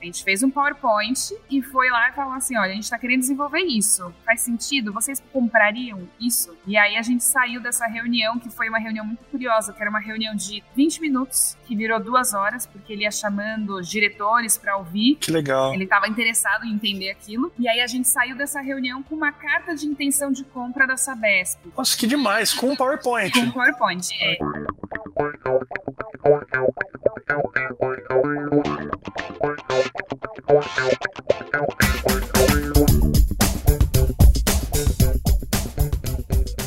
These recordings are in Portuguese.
A gente fez um PowerPoint e foi lá e falou assim: olha, a gente está querendo desenvolver isso. Faz sentido? Vocês comprariam isso? E aí a gente saiu dessa reunião, que foi uma reunião muito curiosa, que era uma reunião de 20 minutos, que virou duas horas, porque ele ia chamando os diretores para ouvir. Que legal. Ele estava interessado em entender aquilo. E aí a gente saiu dessa reunião com uma carta de intenção de compra da Sabesp. Nossa, que demais, com um PowerPoint. Com um PowerPoint, é.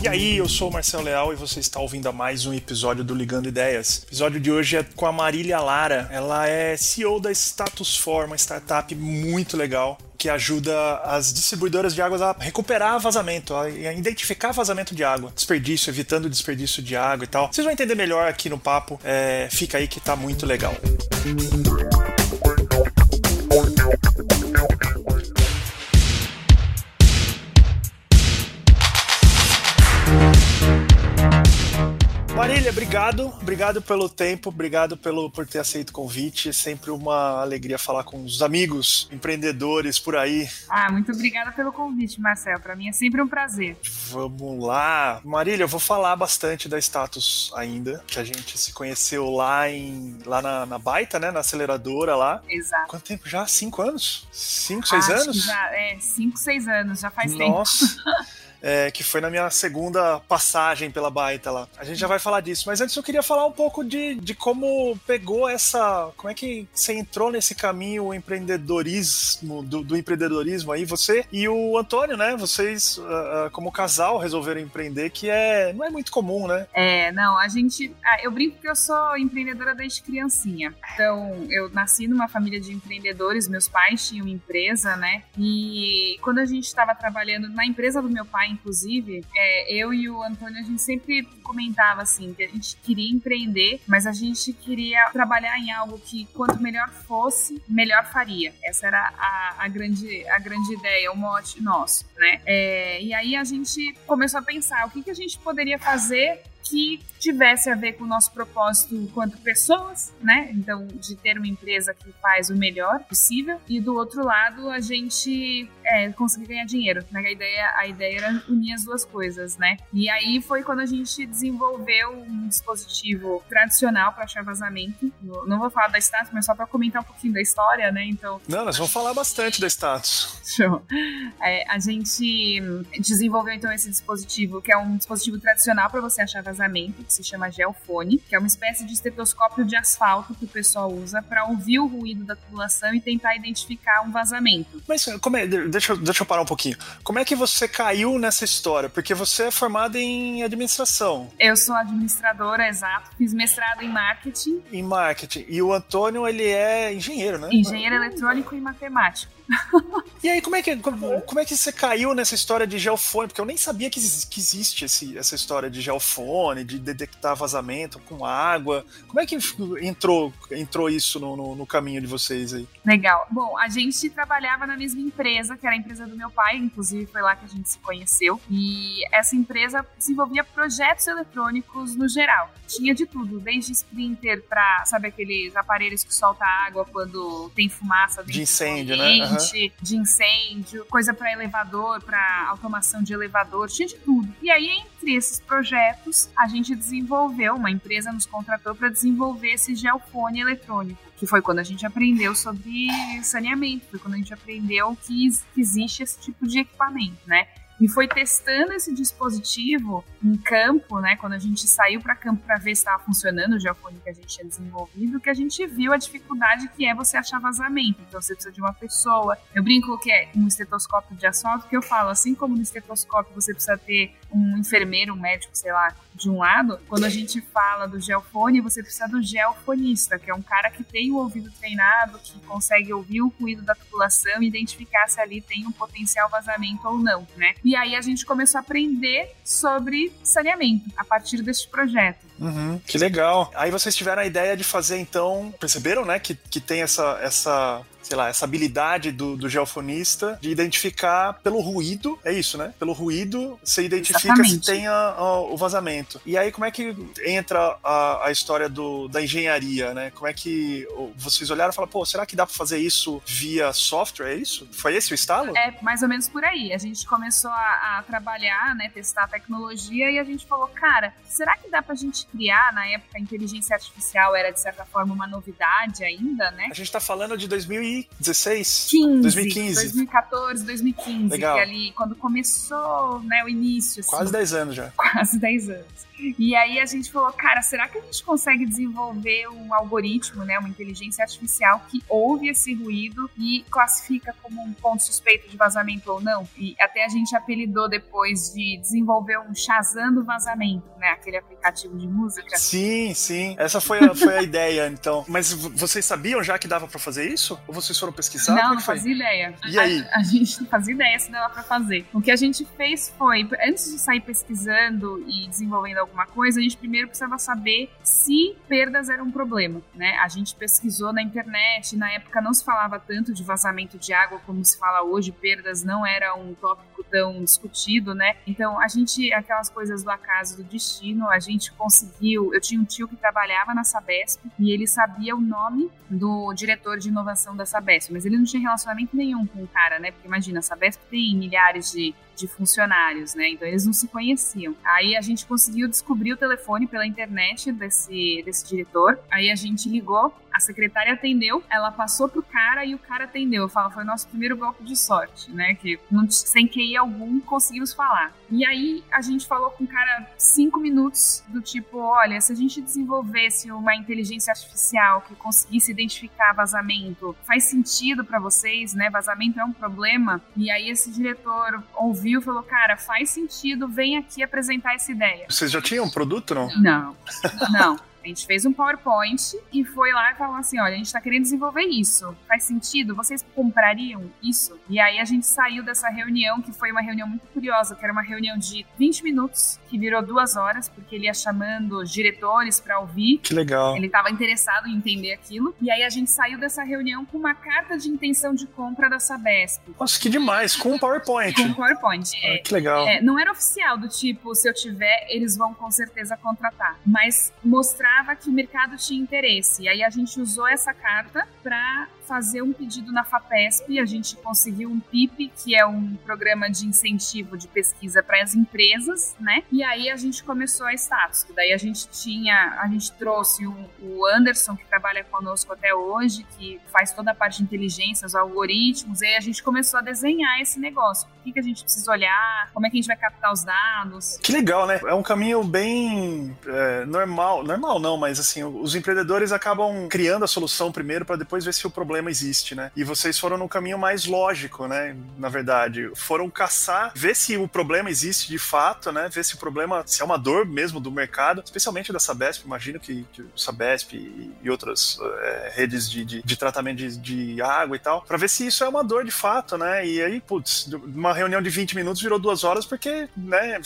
E aí, eu sou o Marcelo Leal e você está ouvindo mais um episódio do Ligando Ideias. O episódio de hoje é com a Marília Lara. Ela é CEO da Status For, uma startup muito legal que ajuda as distribuidoras de águas a recuperar vazamento, a identificar vazamento de água, desperdício, evitando desperdício de água e tal. Vocês vão entender melhor aqui no papo. É, fica aí que tá muito legal. Thank you. Marília, obrigado. Obrigado pelo tempo, obrigado pelo, por ter aceito o convite. É sempre uma alegria falar com os amigos empreendedores por aí. Ah, muito obrigada pelo convite, Marcel. Para mim é sempre um prazer. Vamos lá. Marília, eu vou falar bastante da Status ainda, que a gente se conheceu lá em lá na, na Baita, né? Na aceleradora lá. Exato. Quanto tempo já? Cinco anos? Cinco, seis Acho anos? já, é, cinco, seis anos, já faz Nossa. tempo. é, que foi na minha segunda passagem pela Baita lá. A gente já vai falar disso, mas antes eu queria falar um pouco de, de como pegou essa. Como é que você entrou nesse caminho empreendedorismo, do, do empreendedorismo aí, você e o Antônio, né? Vocês, uh, uh, como casal, resolveram empreender, que é, não é muito comum, né? É, não, a gente. ah, eu brinco que eu sou empreendedora desde criancinha. Então, eu nasci numa família de empreendedores, meus pais tinham empresa, né? E quando a gente estava trabalhando na empresa do meu pai, inclusive, é, eu e o Antônio, a gente sempre comentava assim, que a gente queria empreender, mas a gente queria trabalhar em algo que quanto melhor fosse, melhor faria. Essa era a, a grande, a grande ideia, o mote nosso, né? É, e aí a gente começou a pensar o que, que a gente poderia fazer que tivesse a ver com o nosso propósito enquanto pessoas, né? Então, de ter uma empresa que faz o melhor possível e do outro lado a gente é, conseguir ganhar dinheiro. Né? A ideia, a ideia era unir as duas coisas, né? E aí foi quando a gente desenvolveu um dispositivo tradicional para achar vazamento. Não vou falar da status, mas só para comentar um pouquinho da história, né? Então. Não, nós vamos falar bastante da status. Show. É, a gente desenvolveu então esse dispositivo, que é um dispositivo tradicional para você achar vazamento, que se chama Geofone, que é uma espécie de estetoscópio de asfalto que o pessoal usa para ouvir o ruído da tubulação e tentar identificar um vazamento. Mas como é, deixa, deixa eu parar um pouquinho. Como é que você caiu nessa história? Porque você é formada em administração, Eu sou administradora, exato, fiz mestrado em marketing, em marketing, e o Antônio, ele é engenheiro, né? engenheiro eletrônico e matemático. E aí, como é que, como, como é que você caiu nessa história de geofone? Porque eu nem sabia que, que existe esse, essa história de geofone, de detectar vazamento com água. Como é que entrou, entrou isso no, no, no caminho de vocês aí? Legal. Bom, a gente trabalhava na mesma empresa, que era a empresa do meu pai, inclusive foi lá que a gente se conheceu. E essa empresa desenvolvia projetos eletrônicos no geral. Tinha de tudo, desde sprinter para, sabe, aqueles aparelhos que soltam água quando tem fumaça dentro De incêndio, do né? ambiente, de incêndio, coisa para elevador, para automação de elevador, tinha de tudo. E aí, entre esses projetos, a gente desenvolveu, uma empresa nos contratou para desenvolver esse geofone eletrônico que foi quando a gente aprendeu sobre saneamento, foi quando a gente aprendeu que, que existe esse tipo de equipamento, né? E foi testando esse dispositivo em campo, né? Quando a gente saiu para campo para ver se estava funcionando o geofone que a gente tinha desenvolvido, que a gente viu a dificuldade que é você achar vazamento. Então você precisa de uma pessoa. Eu brinco que é um estetoscópio de asfalto, que eu falo, assim como no estetoscópio você precisa ter um enfermeiro, um médico, sei lá, de um lado, quando a gente fala do geofone, você precisa do geofonista, que é um cara que tem o ouvido treinado, que consegue ouvir o ruído da tubulação e identificar se ali tem um potencial vazamento ou não, né? E aí a gente começou a aprender sobre saneamento a partir deste projeto. Uhum, que legal. Aí vocês tiveram a ideia de fazer, então, perceberam, né, que, que tem essa, essa sei lá, essa habilidade do, do geofonista de identificar pelo ruído, é isso, né? Pelo ruído, você identifica Exatamente. se tem a, a, o vazamento. E aí, como é que entra a, a história do, da engenharia, né? Como é que vocês olharam e falaram, pô, será que dá para fazer isso via software? É isso? Foi esse o estalo? É, mais ou menos por aí. A gente começou a, a trabalhar, né, testar a tecnologia e a gente falou, cara, será que dá pra gente criar, na época, a inteligência artificial era, de certa forma, uma novidade ainda, né? A gente tá falando de 2000 2016? 15, 2015. 2014, 2015. Legal. Que ali, quando começou né, o início. Assim, Quase 10 anos já. Quase 10 anos. E aí a gente falou, cara, será que a gente consegue desenvolver um algoritmo, né, uma inteligência artificial que ouve esse ruído e classifica como um ponto suspeito de vazamento ou não? E até a gente apelidou depois de desenvolver um Shazam do vazamento, né, aquele aplicativo de música. Sim, sim. Essa foi a, foi a ideia, então. Mas vocês sabiam já que dava para fazer isso? Ou vocês foram pesquisar? Não, não fazia ideia. E aí? A, a, gente não fazia ideia se dava para fazer. O que a gente fez foi, antes de sair pesquisando e desenvolvendo alguma coisa, a gente primeiro precisava saber se perdas eram um problema, né? A gente pesquisou na internet, na época não se falava tanto de vazamento de água como se fala hoje, perdas não era um tópico tão discutido, né? Então, a gente, aquelas coisas do acaso do destino, a gente conseguiu, eu tinha um tio que trabalhava na Sabesp e ele sabia o nome do diretor de inovação da Sabesp, mas ele não tinha relacionamento nenhum com o cara, né? Porque imagina, a Sabesp tem milhares de de funcionários, né? Então eles não se conheciam. Aí a gente conseguiu descobrir o telefone pela internet desse, desse diretor. Aí a gente ligou, a secretária atendeu, ela passou pro cara e o cara atendeu. Fala, foi o nosso primeiro golpe de sorte, né? Que não, sem QI algum conseguimos falar. E aí a gente falou com o cara cinco minutos do tipo, olha, se a gente desenvolvesse uma inteligência artificial que conseguisse identificar vazamento, faz sentido para vocês, né? Vazamento é um problema. E aí esse diretor ouviu ouviu e falou: Cara, faz sentido, vem aqui apresentar essa ideia. Vocês já tinham um produto, não? Não, não. A gente fez um PowerPoint e foi lá e falou assim: olha, a gente está querendo desenvolver isso. Faz sentido? Vocês comprariam isso? E aí a gente saiu dessa reunião, que foi uma reunião muito curiosa, que era uma reunião de 20 minutos, que virou duas horas, porque ele ia chamando os diretores para ouvir. Que legal. Ele estava interessado em entender aquilo. E aí a gente saiu dessa reunião com uma carta de intenção de compra da Sabesp. Nossa, que demais! Com um PowerPoint. Com um PowerPoint. Ah, é, que legal. É, não era oficial, do tipo, se eu tiver, eles vão com certeza contratar. Mas mostrar que o mercado tinha interesse. E aí a gente usou essa carta para fazer um pedido na FAPESP, a gente conseguiu um PIP, que é um programa de incentivo de pesquisa para as empresas, né? E aí a gente começou a status, daí a gente tinha, a gente trouxe o, o Anderson, que trabalha conosco até hoje, que faz toda a parte de inteligência, os algoritmos, e aí a gente começou a desenhar esse negócio. O que, que a gente precisa olhar, como é que a gente vai captar os dados. Que legal, né? É um caminho bem é, normal, normal não, mas assim, os empreendedores acabam criando a solução primeiro para depois ver se o problema existe, né? E vocês foram no caminho mais lógico, né? Na verdade, foram caçar, ver se o problema existe de fato, né? Ver se o problema, se é uma dor mesmo do mercado, especialmente da Sabesp, imagino que, que o Sabesp e, e outras é, redes de, de, de tratamento de, de, água e tal, para ver se isso é uma dor de fato, né? E aí, putz, uma reunião de 20 minutos virou duas horas porque, né,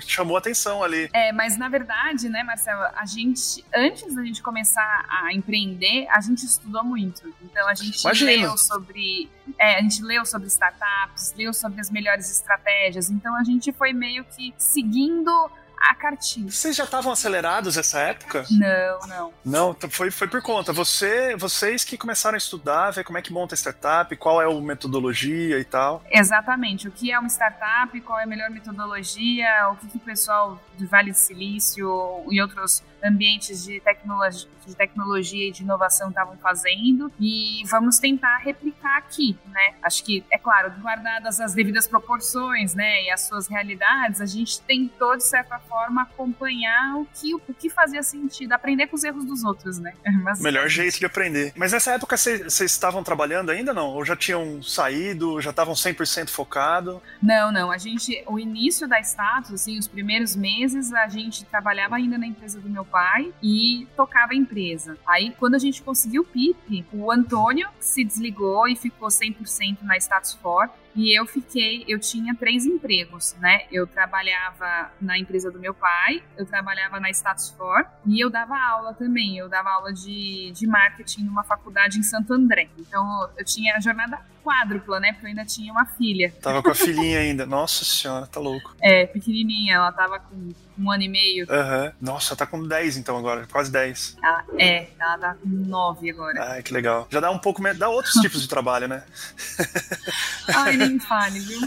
chamou atenção ali. É, mas na verdade, né, Marcelo, a gente, antes da gente começar a empreender, a gente estudou muito. Então, a gente Imagina. leu sobre. É, a gente leu sobre startups, leu sobre as melhores estratégias. Então a gente foi meio que seguindo a cartinha. Vocês já estavam acelerados nessa época? Não, não. Não, foi, foi por conta. Você, vocês que começaram a estudar, ver como é que monta a startup, qual é a metodologia e tal. Exatamente. O que é uma startup, qual é a melhor metodologia, o que, que o pessoal do Vale do Silício e outros ambientes de tecnologia, de tecnologia e de inovação estavam fazendo e vamos tentar replicar aqui, né? Acho que, é claro, guardadas as devidas proporções, né, e as suas realidades, a gente tentou, de certa forma, acompanhar o que, o que fazia sentido, aprender com os erros dos outros, né? Mas, Melhor jeito de aprender. Mas nessa época vocês estavam trabalhando ainda, não? Ou já tinham saído, já estavam 100% focado? Não, não. A gente, o início da Status, assim, os primeiros meses, a gente trabalhava ainda na empresa do meu pai e tocava a empresa. Aí, quando a gente conseguiu o PIP, o Antônio se desligou e ficou 100% na Status For E eu fiquei, eu tinha três empregos, né? Eu trabalhava na empresa do meu pai, eu trabalhava na Status For e eu dava aula também. Eu dava aula de, de marketing numa faculdade em Santo André. Então eu tinha a jornada quádrupla, né? Porque eu ainda tinha uma filha. Tava com a filhinha ainda. Nossa senhora, tá louco. É, pequenininha. Ela tava com um ano e meio. Uhum. Nossa, tá com 10 então agora, quase 10. Ela, é, ela tá com 9 agora. Ai, que legal. Já dá um pouco, dá outros tipos de trabalho, né? Ai, nem fale, viu?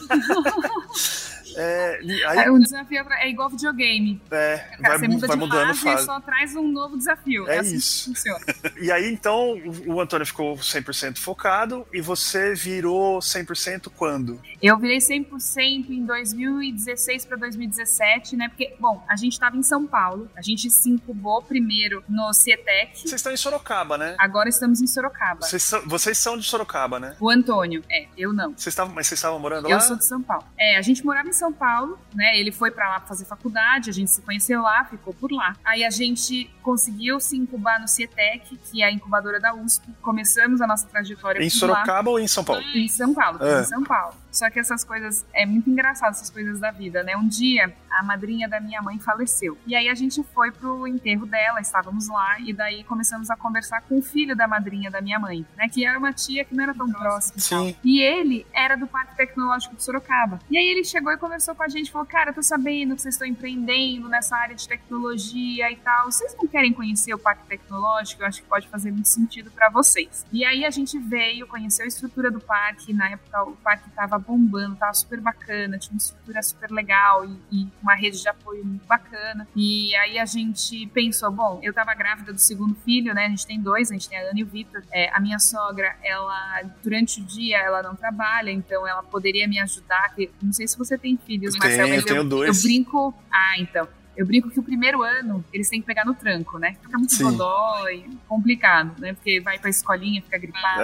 É, aí, o desafio é igual videogame. É, Cara, vai, você muda vai de mudando fase, fase. só traz um novo desafio. É, é assim isso. funciona. e aí, então, o Antônio ficou 100% focado e você virou 100% quando? Eu virei 100% em 2016 para 2017, né? Porque, bom, a gente estava em São Paulo, a gente se incubou primeiro no CETEC. Vocês estão em Sorocaba, né? Agora estamos em Sorocaba. Vocês são, vocês são de Sorocaba, né? O Antônio, é, eu não. Vocês estavam, mas vocês estavam morando eu lá? Eu sou de São Paulo. É, a gente morava em São Paulo, né? Ele foi para lá fazer faculdade, a gente se conheceu lá, ficou por lá. Aí a gente conseguiu se incubar no CIETEC, que é a incubadora da USP. Começamos a nossa trajetória em Sorocaba lá. ou em São Paulo? Em São Paulo, É. em São Paulo. Só que essas coisas, é muito engraçado essas coisas da vida, né? Um dia, a madrinha da minha mãe faleceu. E aí a gente foi pro enterro dela, estávamos lá, e daí começamos a conversar com o filho da madrinha da minha mãe, né? Que era uma tia que não era tão próxima e tal. Sim. E ele era do Parque Tecnológico de Sorocaba. E aí ele chegou e conversou com a gente, falou, cara, eu tô sabendo que vocês estão empreendendo nessa área de tecnologia e tal. Vocês não querem conhecer o Parque Tecnológico? Eu acho que pode fazer muito sentido para vocês. E aí a gente veio, conheceu a estrutura do parque. Na época o parque tava bombando, tava super bacana, tinha uma estrutura super legal e, e uma rede de apoio muito bacana. E aí a gente pensou, bom, eu tava grávida do segundo filho, né? A gente tem dois, a gente tem a Ana e o Vitor. É, a minha sogra, ela, durante o dia, ela não trabalha, então ela poderia me ajudar. Não sei se você tem filhos, Tenho, mas eu tenho dois. eu brinco. Ah, então. Eu brinco que o primeiro ano eles têm que pegar no tranco, né? Fica muito Sim. dodói, complicado, né? Porque vai pra escolinha, fica gripado.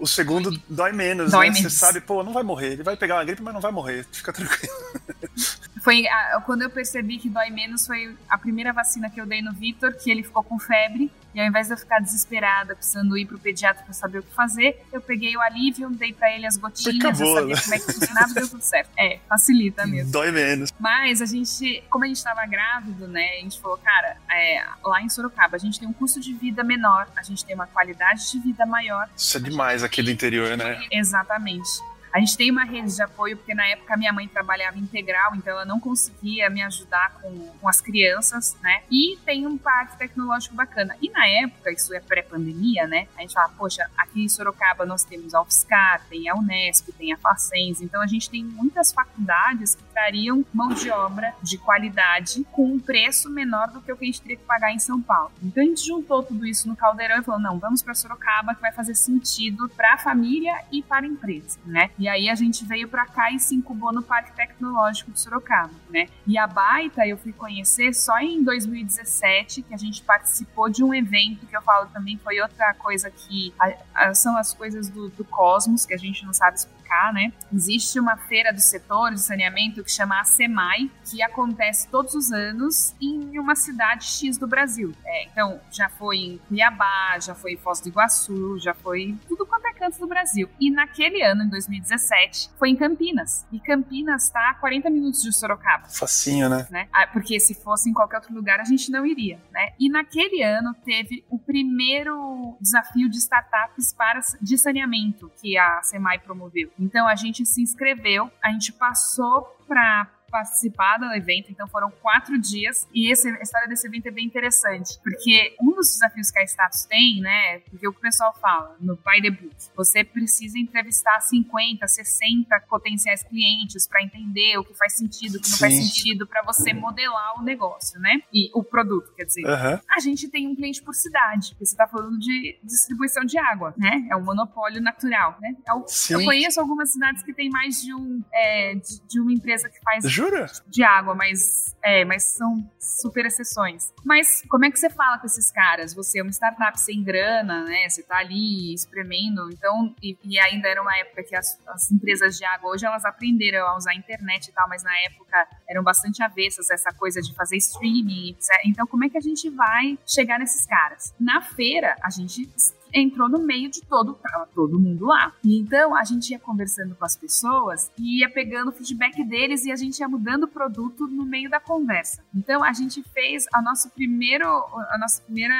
O segundo dói menos, Dói né? Você menos. sabe, pô, não vai morrer. Ele vai pegar uma gripe, mas não vai morrer. Fica tranquilo. Foi a- quando eu percebi que dói menos, foi a primeira vacina que eu dei no Vitor, que ele ficou com febre. E ao invés de eu ficar desesperada, precisando ir pro pediatra pra saber o que fazer, eu peguei o alívio, dei pra ele as gotinhas, Acabou, eu sabia né? como é que funcionava e deu tudo certo. É, facilita mesmo. Dói menos. Mas a gente, como a gente estava grávido, né, a gente falou, cara, é, lá em Sorocaba a gente tem um custo de vida menor, a gente tem uma qualidade de vida maior. Isso é demais aqui do interior, né? Exatamente. A gente tem uma rede de apoio, porque na época minha mãe trabalhava integral, então ela não conseguia me ajudar com, com as crianças, né? E tem um parque tecnológico bacana. E na época, isso é pré-pandemia, né? A gente fala, poxa, aqui em Sorocaba nós temos a UFSCar, tem a Unesp, tem a Facens, então a gente tem muitas faculdades que trariam mão de obra de qualidade com um preço menor do que o que a gente teria que pagar em São Paulo. Então a gente juntou tudo isso no caldeirão e falou: não, vamos para Sorocaba que vai fazer sentido para a família e para a empresa, né? E aí a gente veio para cá e se incubou no Parque Tecnológico de Sorocaba, né? E a Baita eu fui conhecer só em 2017, que a gente participou de um evento que eu falo também foi outra coisa que a- a- são as coisas do, do cosmos que a gente não sabe explicar, né? Existe uma feira do setor de saneamento que chama a SEMAI, que acontece todos os anos em uma cidade X do Brasil. É, então, já foi em Cuiabá, já foi em Foz do Iguaçu, já foi em tudo quanto é canto do Brasil. E naquele ano, em 2017, foi em Campinas. E Campinas está a 40 minutos de Sorocaba Facinho, né? né? Ah, Porque se fosse em qualquer outro lugar, a gente não iria, né? E naquele ano teve o primeiro desafio de startups para de saneamento que a SEMAI promoveu. Então a gente se inscreveu, a gente passou para participar do evento, então foram quatro dias, e esse, a história desse evento é bem interessante, porque um dos desafios que a Status tem, né, porque o que o pessoal fala no By the Book, você precisa entrevistar 50, 60 potenciais clientes para entender o que faz sentido, o que não faz Sim. sentido, para você modelar o negócio, né, e o produto, quer dizer Aham. a gente tem um cliente por cidade. porque Você está falando de distribuição de água, né? É um monopólio natural, né? É Sim. Eu conheço algumas cidades que tem mais de um é, de, de uma empresa que faz Jura? De água, mas é, mas são super exceções. Mas como é que você fala com esses caras? Você é uma startup sem grana, né? Você tá ali espremendo, então e, e ainda era uma época que as, as empresas de água hoje elas aprenderam a usar a internet e tal, mas na época eram bastante avessas essa coisa de fazer streaming, etc. Então como é que a gente vai chegar nesses caras? Na feira a gente entrou no meio de todo, tava todo mundo lá. E então a gente ia conversando com as pessoas e ia pegando o feedback deles e a gente ia mudando o produto no meio da conversa. Então a gente fez a nosso primeiro, a nossa primeira,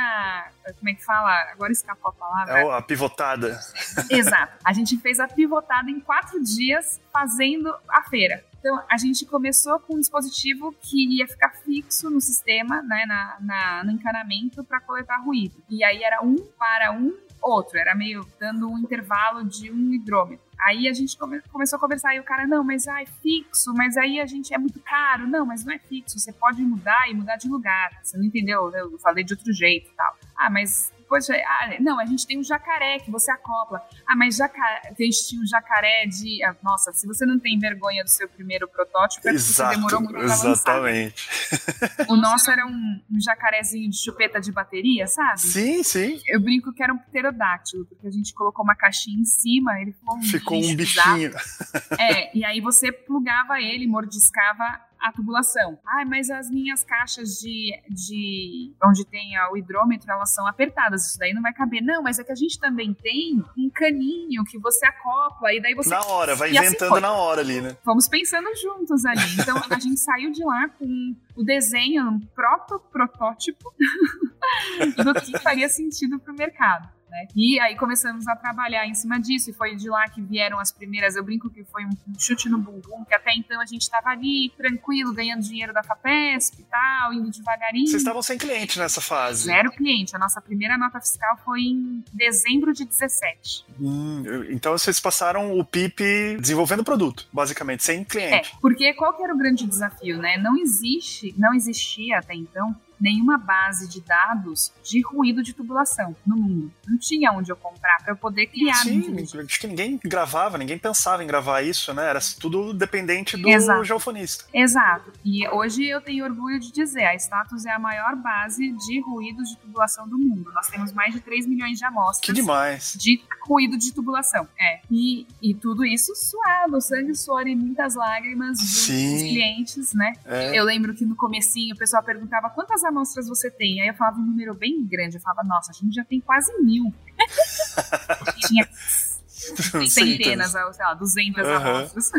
como é que fala? Agora escapou a palavra. É a pivotada. Exato. A gente fez a pivotada em quatro dias fazendo a feira. Então, a gente começou com um dispositivo que ia ficar fixo no sistema, né, na, na no encanamento, para coletar ruído. E aí era um para um outro, era meio dando um intervalo de um hidrômetro. Aí a gente come, começou a conversar e o cara, não, mas ah, é fixo, mas aí a gente é muito caro. Não, mas não é fixo, você pode mudar e mudar de lugar. Você não entendeu? Eu falei de outro jeito e tal. Ah, mas Poxa, ah, não, a gente tem um jacaré que você acopla. Ah, mas jacaré, a gente tinha um jacaré de. Ah, nossa, se você não tem vergonha do seu primeiro protótipo, é porque Exato, você demorou muito Exatamente. o nosso era um, um, jacarezinho de chupeta de bateria, sabe? Sim, sim. Eu brinco que era um pterodáctilo, porque a gente colocou uma caixinha em cima, ele ficou um, ficou um bichinho. É, e aí você plugava ele, mordiscava a tubulação. Ah, mas as minhas caixas de, de onde tem o hidrômetro, elas são apertadas, isso daí não vai caber. Não, mas é que a gente também tem um caninho que você acopla e daí você... Na hora, vai e assim inventando assim na hora ali, né? Vamos pensando juntos ali. Então, a gente saiu de lá com o desenho, um proto-protótipo do que faria sentido para o mercado né? E aí começamos a trabalhar em cima disso, e foi de lá que vieram as primeiras. Eu brinco que foi um, chute no bumbum, que até então a gente estava ali, tranquilo, ganhando dinheiro da FAPESP e tal, indo devagarinho. Vocês estavam sem cliente nessa fase? Zero cliente. A nossa primeira nota fiscal foi em dezembro de 17. Hum, então vocês passaram o PIP desenvolvendo produto, basicamente, sem cliente. É, porque qual que era o grande desafio, né? Não existe, não existia até então nenhuma base de dados de ruído de tubulação no mundo. Não tinha onde eu comprar para eu poder criar. Sim, acho que ninguém gravava, ninguém pensava em gravar isso, né? Era tudo dependente do Exato. geofonista. Exato. E hoje eu tenho orgulho de dizer, a Status é a maior base de ruídos de tubulação do mundo. Nós temos mais de 3 milhões de amostras. Que demais. De ruído de tubulação. É. E, e tudo isso suado, sangue, suor e muitas lágrimas dos, dos clientes, né? É. Eu lembro que no comecinho o pessoal perguntava quantas amostras você tem? Aí eu falava um número bem grande. Eu falava, nossa, a gente já tem quase mil. tinha centenas, sei lá, 200 uhum. amostras.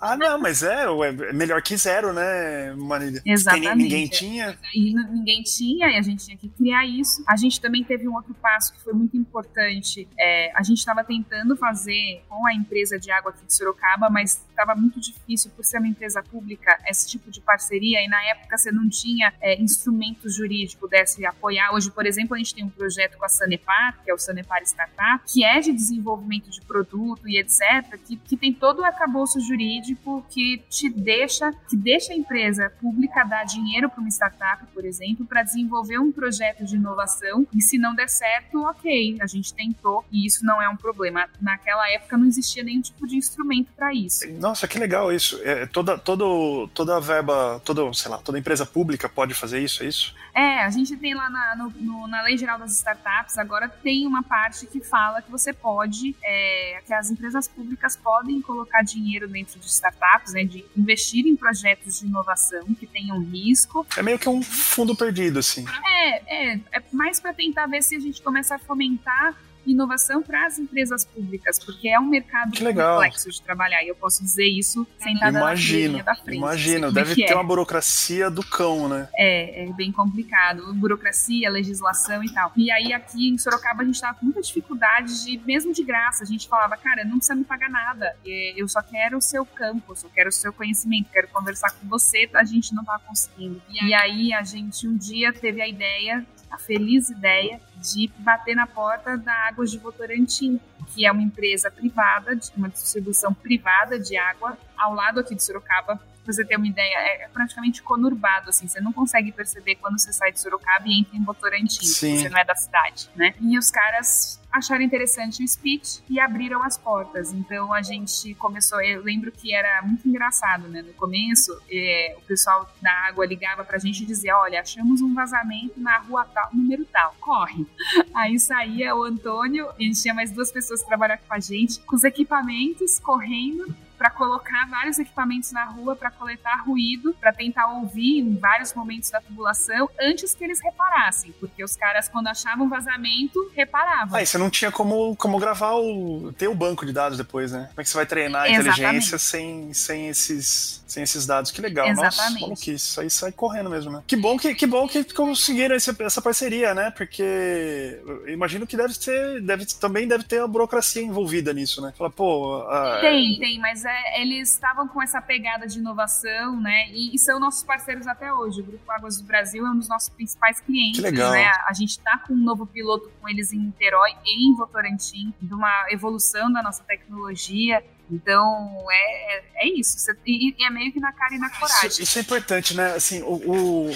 Ah, não, mas é, é melhor que zero, né, Marília? Exatamente. ninguém tinha. E ninguém tinha, e a gente tinha que criar isso. A gente também teve um outro passo que foi muito importante. É, a gente estava tentando fazer com a empresa de água aqui de Sorocaba, mas estava muito difícil por ser uma empresa pública esse tipo de parceria, e na época você não tinha é, instrumento jurídico pudesse apoiar. Hoje, por exemplo, a gente tem um projeto com a Sanepar, que é o Sanepar Startup, que é de desenvolvimento de produto e etc., que, que tem todo o jurídico jurídico que te deixa, que deixa a empresa pública dar dinheiro para uma startup, por exemplo, para desenvolver um projeto de inovação e se não der certo, ok, a gente tentou e isso não é um problema. Naquela época não existia nenhum tipo de instrumento para isso. Nossa, que legal isso. É, toda, todo, toda a verba, toda, sei lá, toda empresa pública pode fazer isso, é isso? É, a gente tem lá na, no, no, na Lei Geral das Startups, agora tem uma parte que fala que você pode, é, que as empresas públicas podem colocar dinheiro dentro de startups, né, de investir em projetos de inovação que tenham risco. É meio que um fundo perdido, assim. É, é, é mais para tentar ver se a gente começa a fomentar inovação para as empresas públicas, porque é um mercado complexo de trabalhar, e eu posso dizer isso sentada imagino, na da frente. Imagino, deve ter é. uma burocracia do cão, né? É, é bem complicado. Burocracia, legislação e tal. E aí aqui em Sorocaba a gente tava com muita dificuldade de, mesmo de graça, a gente falava, cara, não precisa me pagar nada, eu só quero o seu campo, eu só quero o seu conhecimento, quero conversar com você, a gente não tava conseguindo. E aí a gente um dia teve a ideia a feliz ideia de bater na porta da Águas de Votorantim, que é uma empresa privada, uma distribuição privada de água ao lado aqui de Sorocaba. Pra você ter uma ideia, é praticamente conurbado, assim, você não consegue perceber quando você sai de Sorocaba e entra em Votorantim, você não é da cidade, né? E os caras acharam interessante o speech e abriram as portas. Então a gente começou. Eu lembro que era muito engraçado, né? No começo, é, o pessoal da água ligava pra gente e dizia: Olha, achamos um vazamento na rua tal, número tal, corre. Aí saía o Antônio, a gente tinha mais duas pessoas que trabalhavam com a gente, com os equipamentos, correndo para colocar vários equipamentos na rua para coletar ruído, para tentar ouvir em vários momentos da tubulação antes que eles reparassem, porque os caras quando achavam vazamento reparavam. Ah, e você não tinha como, como gravar o ter o banco de dados depois, né? Como é que você vai treinar a inteligência sem, sem esses sem esses dados? Que legal, Exatamente. nossa, que isso aí sai correndo mesmo, né? Que bom que que bom que conseguiram esse, essa parceria, né? Porque imagino que deve ter, deve também deve ter a burocracia envolvida nisso, né? Fala, pô, tem, tem, mas é, eles estavam com essa pegada de inovação, né? E, e, são nossos parceiros até hoje. O Grupo Águas do Brasil é um dos nossos principais clientes. Que legal. Né? A gente está com um novo piloto com eles em Niterói e em Votorantim, de uma evolução da nossa tecnologia. Então, é, é isso. E, é meio que na cara e na coragem. Isso, isso é importante, né? Assim, o, o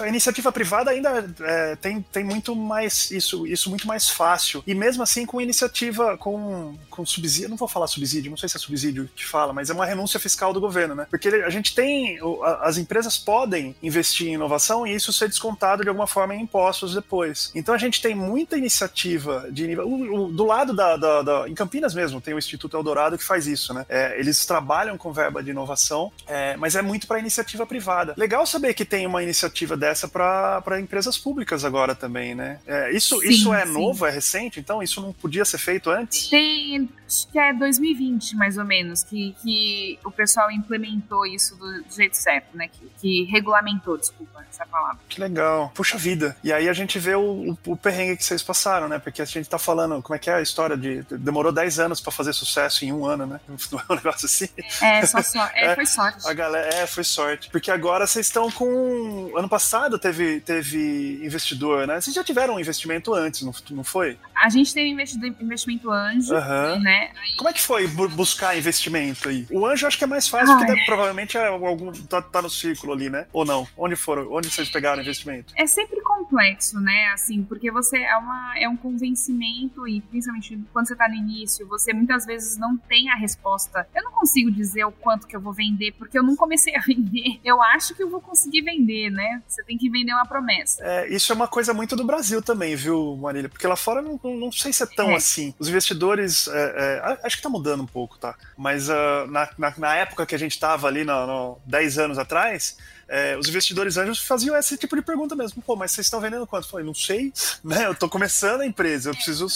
a iniciativa privada ainda é, tem, tem muito mais isso, isso muito mais fácil. E mesmo assim, com iniciativa, com, com subsídio, não vou falar subsídio, não sei se é subsídio que fala, mas é uma renúncia fiscal do governo, né? Porque a gente tem, as empresas podem investir em inovação e isso ser descontado de alguma forma em impostos depois. Então a gente tem muita iniciativa de do lado da, da, da em Campinas mesmo tem o Instituto Eldorado que faz faz isso, né? É, eles trabalham com verba de inovação, é, mas é muito para iniciativa privada. Legal saber que tem uma iniciativa dessa para empresas públicas agora também, né? É, isso, sim, isso é sim. novo, é recente, então isso não podia ser feito antes? Tem, acho que é 2020 mais ou menos que, que o pessoal implementou isso do, do jeito certo, né? Que, que, regulamentou, desculpa essa palavra. Que legal. Puxa vida. E aí a gente vê o, o, o perrengue que vocês passaram, né? Porque a gente tá falando, como é que é a história de. Demorou 10 anos para fazer sucesso em um ano, né? Não é um negócio assim? É, só so... é, é, foi sorte. A galera, é, foi sorte. Porque agora vocês estão com. Ano passado teve, teve investidor, né? Vocês já tiveram um investimento antes, não, não foi? A gente teve investimento anjo, uhum. né? Como é que foi buscar investimento aí? O anjo acho que é mais fácil, porque deve, provavelmente é algum, tá, tá, no círculo ali, né? Ou não? Onde foram? Onde vocês pegaram investimento? É sempre complexo, né? Assim, porque você é, uma, é um convencimento e principalmente quando você tá no início, você muitas vezes não tem a resposta. Eu não consigo dizer o quanto que eu vou vender, porque eu não comecei a vender. Eu acho que eu vou conseguir vender, né? Você tem que vender uma promessa. É, isso é uma coisa muito do Brasil também, viu, Marília? Porque lá fora não, não, não sei se é tão é. assim. Os investidores, é, é acho que tá mudando um pouco, tá? Mas uh, na, na, na, época que a gente tava ali, no, no 10 anos atrás, é, os investidores anjos faziam esse tipo de pergunta mesmo. Pô, mas vocês estão vendendo quanto? Eu falei, não sei, né? Eu tô começando a empresa, eu preciso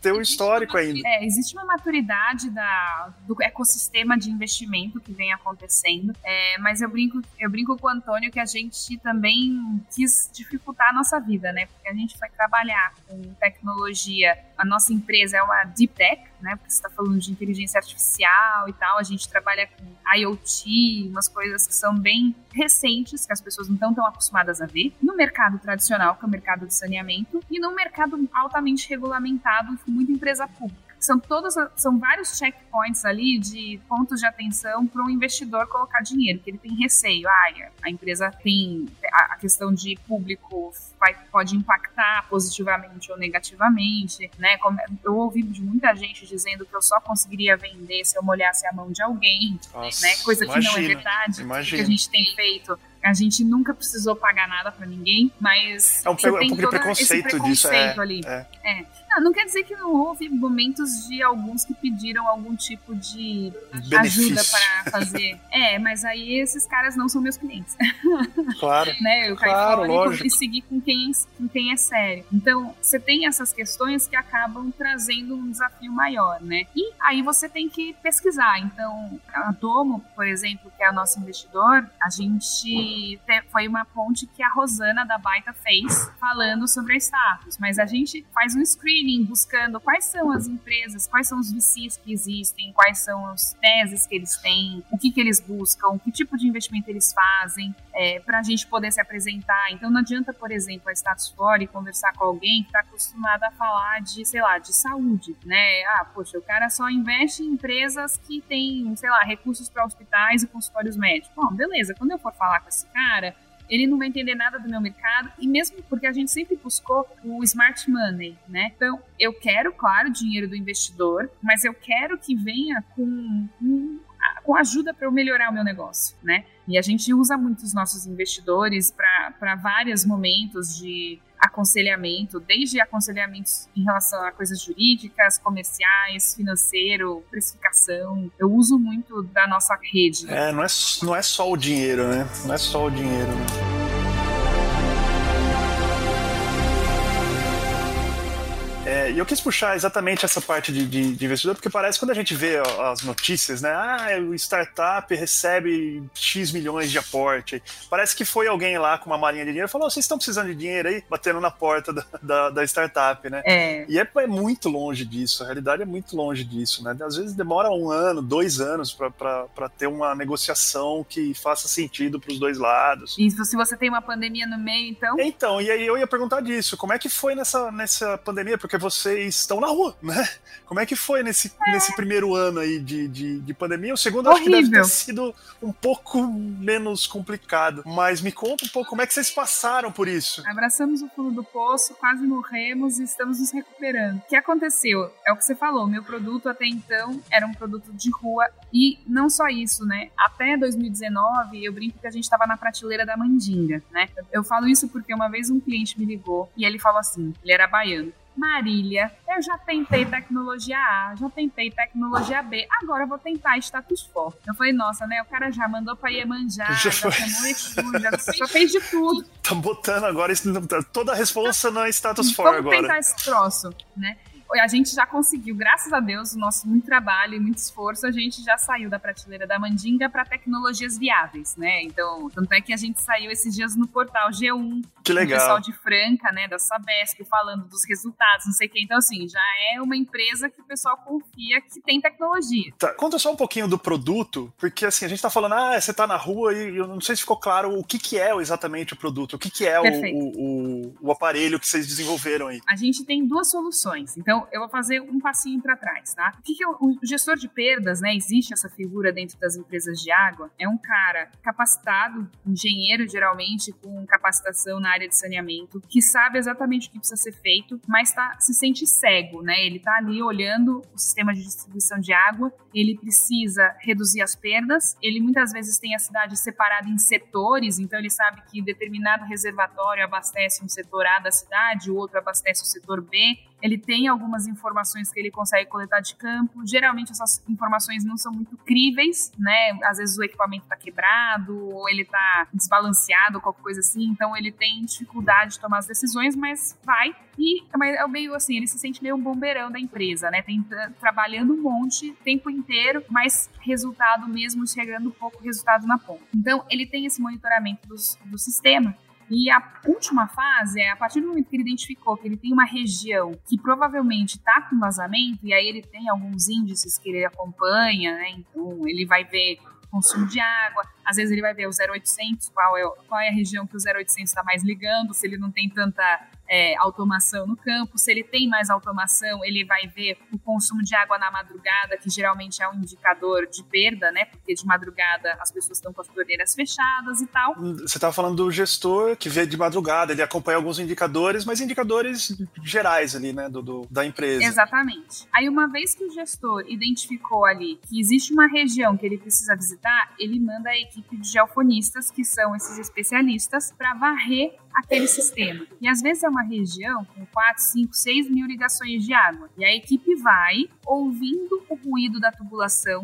ter o um histórico ainda. É, existe uma maturidade da, do ecossistema de investimento que vem acontecendo, é, mas eu brinco, eu brinco com o Antônio que a gente também quis dificultar a nossa vida, né? Porque a gente foi trabalhar com tecnologia, a nossa empresa é uma deep tech, né? Porque você está falando de inteligência artificial e tal, a gente trabalha com IoT, umas coisas que são bem recentes, que as pessoas não estão tão acostumadas a ver, no mercado tradicional, que é o mercado de saneamento, e no mercado altamente regulamentado, com muita empresa pública são todos são vários checkpoints ali de pontos de atenção para um investidor colocar dinheiro, que ele tem receio. Ah, a empresa tem a questão de público vai, pode impactar positivamente ou negativamente, né? Eu ouvi de muita gente dizendo que eu só conseguiria vender se eu molhasse a mão de alguém, Nossa, né? Coisa imagina, que não é verdade, imagina. que a gente tem feito a gente nunca precisou pagar nada para ninguém, mas é um, você tem um preconceito, preconceito disso, é, ali. É. é. Não, não quer dizer que não houve momentos de alguns que pediram algum tipo de Benefício. ajuda para fazer. é, mas aí esses caras não são meus clientes. Claro. né? Eu claro, fora e, seguir com quem, com quem é sério. Então, você tem essas questões que acabam trazendo um desafio maior, né? E aí você tem que pesquisar. Então, a Domo, por exemplo, que é o nosso investidor, a gente foi uma ponte que a Rosana da Baita fez falando sobre a status, mas a gente faz um screen screening, buscando quais são as empresas, quais são os VCs que existem, quais são as teses que eles têm, o que, que eles buscam, que tipo de investimento eles fazem, é, para a gente poder se apresentar. Então não adianta, por exemplo, a Status Fora e conversar com alguém que está acostumado a falar de, sei lá, de saúde, né? Ah, poxa, o cara só investe em empresas que têm, sei lá, recursos para hospitais e consultórios médicos. Bom, beleza, quando eu for falar com esse cara, ele não vai entender nada do meu mercado, e mesmo porque a gente sempre buscou o smart money, né? Então, eu quero, claro, dinheiro do investidor, mas eu quero que venha com, com com ajuda para eu melhorar o meu negócio, né? E a gente usa muito os nossos investidores para vários momentos de aconselhamento, desde aconselhamentos em relação a coisas jurídicas, comerciais, financeiro, precificação. Eu uso muito da nossa rede. É, não é, não é só o dinheiro, né? Não é só o dinheiro, né? E eu quis puxar exatamente essa parte de, de, de, investidor, porque parece quando a gente vê as notícias, né? Ah, o startup recebe X milhões de aporte. Parece que foi alguém lá com uma marinha de dinheiro e falou: oh, vocês estão precisando de dinheiro aí? Batendo na porta da, da, da startup, né? É. E é, é, muito longe disso, a realidade é muito longe disso, né? Às vezes demora um ano, dois anos para ter uma negociação que faça sentido para os dois lados. E se você tem uma pandemia no meio, então? Então, e aí eu ia perguntar disso: como é que foi nessa, nessa pandemia? Porque vocês estão na rua, né? Como é que foi nesse, é. nesse primeiro ano aí de, de, de pandemia? O segundo Horrível. acho que deve ter sido um pouco menos complicado. Mas me conta um pouco como é que vocês passaram por isso. Abraçamos o fundo do poço, quase morremos e estamos nos recuperando. O que aconteceu? É o que você falou, meu produto até então era um produto de rua e não só isso, né? Até 2019 eu brinco que a gente estava na prateleira da mandinga, né? Eu falo isso porque uma vez um cliente me ligou e ele falou assim, ele era baiano. Marília, eu já tentei tecnologia A, já tentei tecnologia B, agora eu vou tentar status quo. Eu falei, nossa, né? O cara já mandou pra Iemanjá, já, já chamou Exu, já, já fez de tudo. Tá botando agora toda a resposta na status quo agora. Vamos tentar esse troço, né? A gente já conseguiu, graças a Deus, o nosso muito trabalho e muito esforço, a gente já saiu da prateleira da Mandinga para tecnologias viáveis, né? Então, tanto é que a gente saiu esses dias no portal G1, que legal. o pessoal de Franca, né, da Sabesp, falando dos resultados, não sei o que. Então, assim, já é uma empresa que o pessoal confia que tem tecnologia. Tá, conta só um pouquinho do produto, porque assim, a gente tá falando, ah, você tá na rua e eu não sei se ficou claro o que que é exatamente o produto, o que que é o, o, o, aparelho que vocês desenvolveram aí. A gente tem duas soluções. Então, eu vou fazer um passinho para trás, tá? O que, que é o gestor de perdas, né? Existe essa figura dentro das empresas de água. É um cara capacitado, engenheiro geralmente, com capacitação na área de saneamento, que sabe exatamente o que precisa ser feito, mas tá, se sente cego, né? Ele tá ali olhando o sistema de distribuição de água, ele precisa reduzir as perdas, ele muitas vezes tem a cidade separada em setores, então ele sabe que determinado reservatório abastece um setor A da cidade, o outro abastece o setor B, ele tem algumas informações que ele consegue coletar de campo. Geralmente essas informações não são muito críveis, né? Às vezes o equipamento está quebrado, ou ele está desbalanceado, qualquer coisa assim. Então ele tem dificuldade de tomar as decisões, mas vai. E é meio assim, ele se sente meio um bombeirão da empresa, né? Tem, trabalhando um monte, tempo inteiro, mas resultado mesmo chegando pouco resultado na ponta. Então ele tem esse monitoramento dos, do sistema e a última fase é a partir do momento que ele identificou que ele tem uma região que provavelmente está com vazamento, e aí ele tem alguns índices que ele acompanha, né? Então ele vai ver consumo de água, às vezes ele vai ver o 0800, qual é, qual é a região que o 0800 está mais ligando, se ele não tem tanta é, automação no campo. Se ele tem mais automação, ele vai ver o consumo de água na madrugada, que geralmente é um indicador de perda, né? Porque de madrugada as pessoas estão com as torneiras fechadas e tal. Você estava falando do gestor que vê de madrugada, ele acompanha alguns indicadores, mas indicadores gerais ali, né? Do, do da empresa. Exatamente. Aí, uma vez que o gestor identificou ali que existe uma região que ele precisa visitar, ele manda a equipe de geofonistas, que são esses especialistas, para varrer aquele sistema. E às vezes é uma região com 4, 5, 6 mil ligações de água. E a equipe vai ouvindo o ruído da tubulação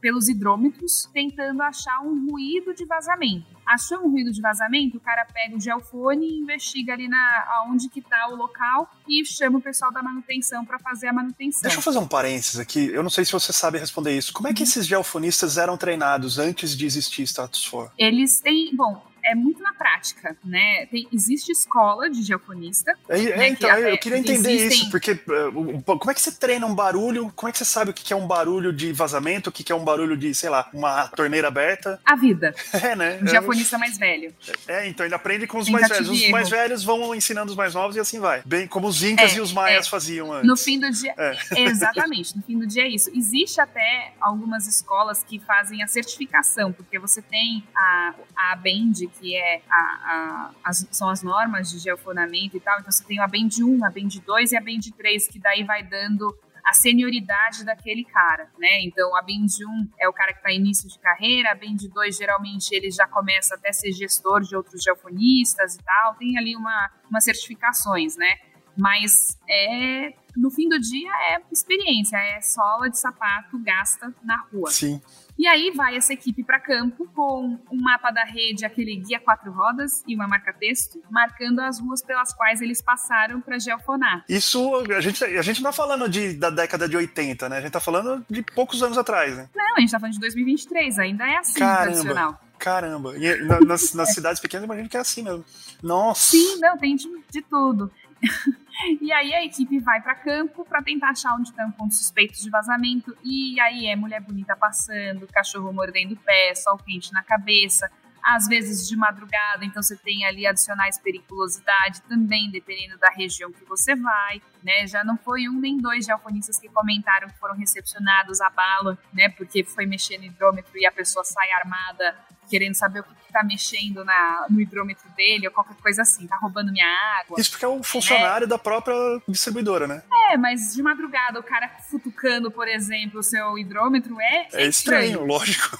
pelos hidrômetros, tentando achar um ruído de vazamento. Achou um ruído de vazamento, o cara pega o geofone e investiga ali na aonde que tá o local e chama o pessoal da manutenção para fazer a manutenção. Deixa eu fazer um parênteses aqui. Eu não sei se você sabe responder isso. Como é que uhum. esses geofonistas eram treinados antes de existir Status 4? Eles têm, bom, é muito na prática, né? Tem, existe escola de geofonista. É, é, né, então, que, eu queria entender existem... isso, porque uh, como é que você treina um barulho? Como é que você sabe o que é um barulho de vazamento, o que é um barulho de, sei lá, uma torneira aberta? A vida. É, né? Um geofonista mais velho. É, então ele aprende com os mais velhos. Os mais velhos vão ensinando os mais novos e assim vai. Bem como os incas é, e os maias é. faziam antes. No fim do dia. É. Exatamente, no fim do dia é isso. Existe até algumas escolas que fazem a certificação, porque você tem a, a BEND, que é a, a, as, são as normas de geofonamento e tal. Então você tem a Band 1, a Band 2 e a Band 3, que daí vai dando a senioridade daquele cara, né? Então, a Band 1 é o cara que está início de carreira, a Band 2 geralmente ele já começa até ser gestor de outros geofonistas e tal, tem ali uma, umas certificações, né? Mas é no fim do dia é experiência, é sola de sapato gasta na rua. Sim. E aí vai essa equipe para campo com um mapa da rede, aquele guia quatro rodas e uma marca-texto, marcando as ruas pelas quais eles passaram para geofonar. Isso, a gente, a gente não tá falando de, da década de 80, né? A gente tá falando de poucos anos atrás, né? Não, a gente tá falando de 2023, ainda é assim, Caramba. tradicional. Caramba. E na, nas, nas cidades pequenas, imagino que é assim mesmo. Nossa. Sim, não, tem de, de tudo. E aí a equipe vai para campo para tentar achar onde estão pontos suspeitos de vazamento. E aí é mulher bonita passando, cachorro mordendo o pé, sol quente na cabeça, às vezes de madrugada, então você tem ali adicionais periculosidade também, dependendo da região que você vai, né? Já não foi um nem dois geofonistas que comentaram que foram recepcionados a bala, né? Porque foi mexer no hidrômetro e a pessoa sai armada querendo saber o que está mexendo na, no hidrômetro dele ou qualquer coisa assim, tá roubando minha água. Isso porque é um funcionário é. da própria distribuidora, né? É, mas de madrugada o cara futucando, por exemplo, o seu hidrômetro é. É estranho, estranho. lógico.